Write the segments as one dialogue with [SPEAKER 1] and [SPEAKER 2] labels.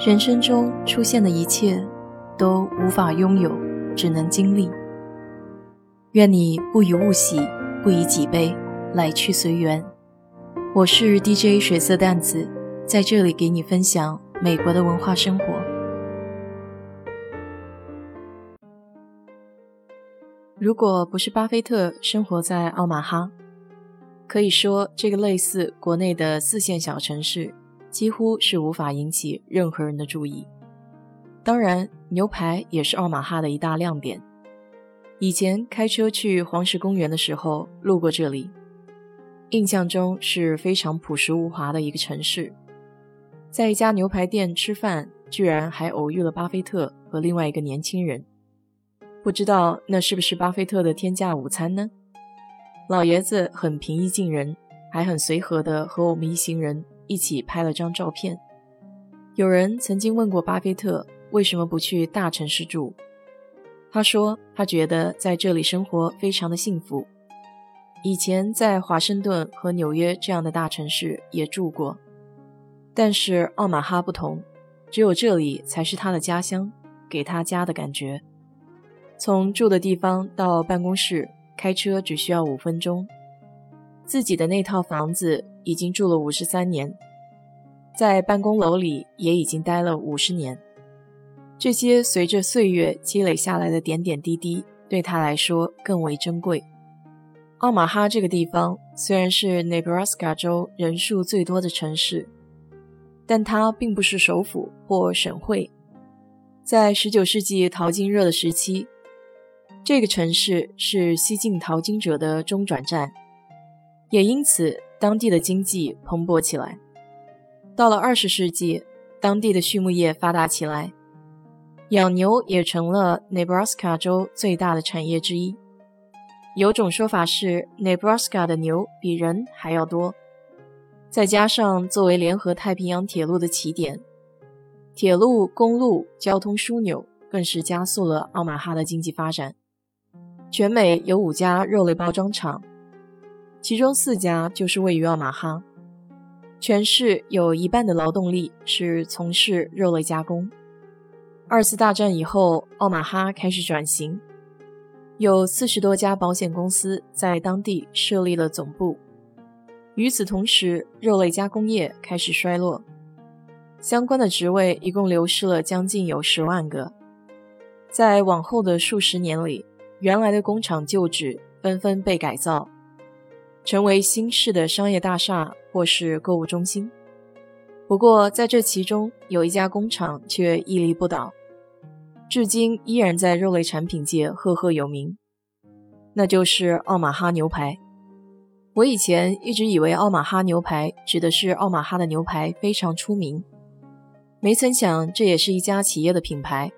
[SPEAKER 1] 人生中出现的一切，都无法拥有，只能经历。愿你不以物喜，不以己悲，来去随缘。我是 DJ 水色淡子，在这里给你分享美国的文化生活。如果不是巴菲特生活在奥马哈，可以说这个类似国内的四线小城市。几乎是无法引起任何人的注意。当然，牛排也是奥马哈的一大亮点。以前开车去黄石公园的时候，路过这里，印象中是非常朴实无华的一个城市。在一家牛排店吃饭，居然还偶遇了巴菲特和另外一个年轻人。不知道那是不是巴菲特的天价午餐呢？老爷子很平易近人，还很随和的和我们一行人。一起拍了张照片。有人曾经问过巴菲特为什么不去大城市住，他说他觉得在这里生活非常的幸福。以前在华盛顿和纽约这样的大城市也住过，但是奥马哈不同，只有这里才是他的家乡，给他家的感觉。从住的地方到办公室开车只需要五分钟。自己的那套房子已经住了五十三年，在办公楼里也已经待了五十年。这些随着岁月积累下来的点点滴滴，对他来说更为珍贵。奥马哈这个地方虽然是 Nebraska 州人数最多的城市，但它并不是首府或省会。在19世纪淘金热的时期，这个城市是西进淘金者的中转站。也因此，当地的经济蓬勃起来。到了二十世纪，当地的畜牧业发达起来，养牛也成了 Nebraska 州最大的产业之一。有种说法是，Nebraska 的牛比人还要多。再加上作为联合太平洋铁路的起点，铁路、公路交通枢纽更是加速了奥马哈的经济发展。全美有五家肉类包装厂。其中四家就是位于奥马哈，全市有一半的劳动力是从事肉类加工。二次大战以后，奥马哈开始转型，有四十多家保险公司在当地设立了总部。与此同时，肉类加工业开始衰落，相关的职位一共流失了将近有十万个。在往后的数十年里，原来的工厂旧址纷纷被改造。成为新式的商业大厦或是购物中心。不过，在这其中有一家工厂却屹立不倒，至今依然在肉类产品界赫赫有名，那就是奥马哈牛排。我以前一直以为奥马哈牛排指的是奥马哈的牛排非常出名，没曾想这也是一家企业的品牌，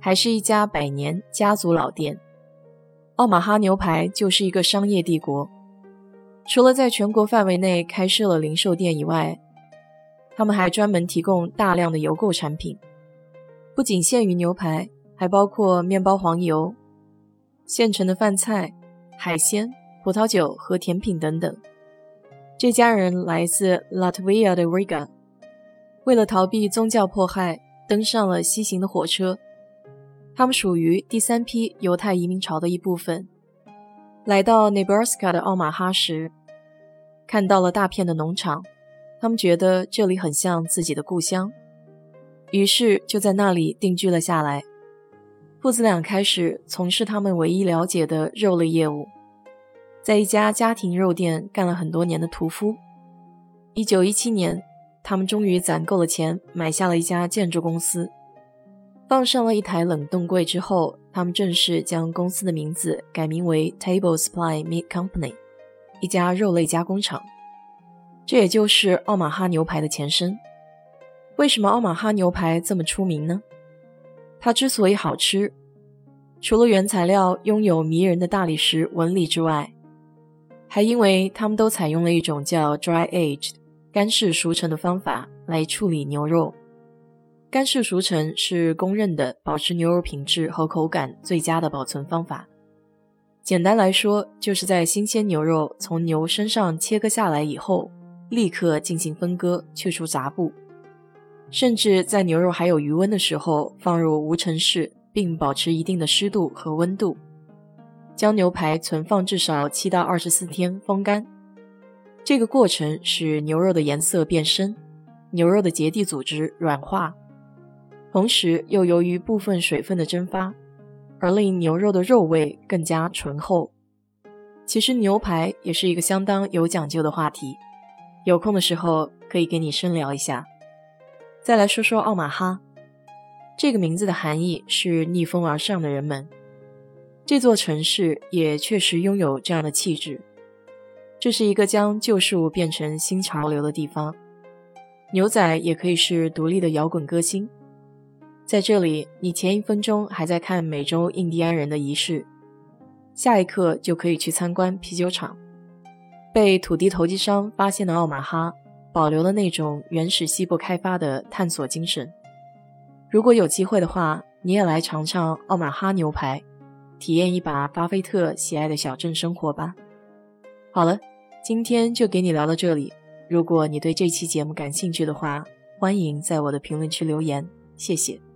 [SPEAKER 1] 还是一家百年家族老店。奥马哈牛排就是一个商业帝国。除了在全国范围内开设了零售店以外，他们还专门提供大量的邮购产品，不仅限于牛排，还包括面包黄油、现成的饭菜、海鲜、葡萄酒和甜品等等。这家人来自拉脱维亚的 Riga，为了逃避宗教迫害，登上了西行的火车。他们属于第三批犹太移民潮的一部分，来到 Nebraska 的奥马哈时。看到了大片的农场，他们觉得这里很像自己的故乡，于是就在那里定居了下来。父子俩开始从事他们唯一了解的肉类业务，在一家家庭肉店干了很多年的屠夫。一九一七年，他们终于攒够了钱，买下了一家建筑公司，放上了一台冷冻柜之后，他们正式将公司的名字改名为 Table Supply Meat Company。一家肉类加工厂，这也就是奥马哈牛排的前身。为什么奥马哈牛排这么出名呢？它之所以好吃，除了原材料拥有迷人的大理石纹理之外，还因为他们都采用了一种叫 dry aged 干式熟成的方法来处理牛肉。干式熟成是公认的保持牛肉品质和口感最佳的保存方法。简单来说，就是在新鲜牛肉从牛身上切割下来以后，立刻进行分割，去除杂布。甚至在牛肉还有余温的时候放入无尘室，并保持一定的湿度和温度，将牛排存放至少七到二十四天风干。这个过程使牛肉的颜色变深，牛肉的结缔组织软化，同时又由于部分水分的蒸发，而令牛肉的肉味更加醇厚。其实牛排也是一个相当有讲究的话题，有空的时候可以跟你深聊一下。再来说说奥马哈，这个名字的含义是逆风而上的人们。这座城市也确实拥有这样的气质。这是一个将旧事物变成新潮流的地方。牛仔也可以是独立的摇滚歌星。在这里，你前一分钟还在看美洲印第安人的仪式，下一刻就可以去参观啤酒厂。被土地投机商发现的奥马哈，保留了那种原始西部开发的探索精神。如果有机会的话，你也来尝尝奥马哈牛排，体验一把巴菲特喜爱的小镇生活吧。好了。今天就给你聊到这里。如果你对这期节目感兴趣的话，欢迎在我的评论区留言，谢谢。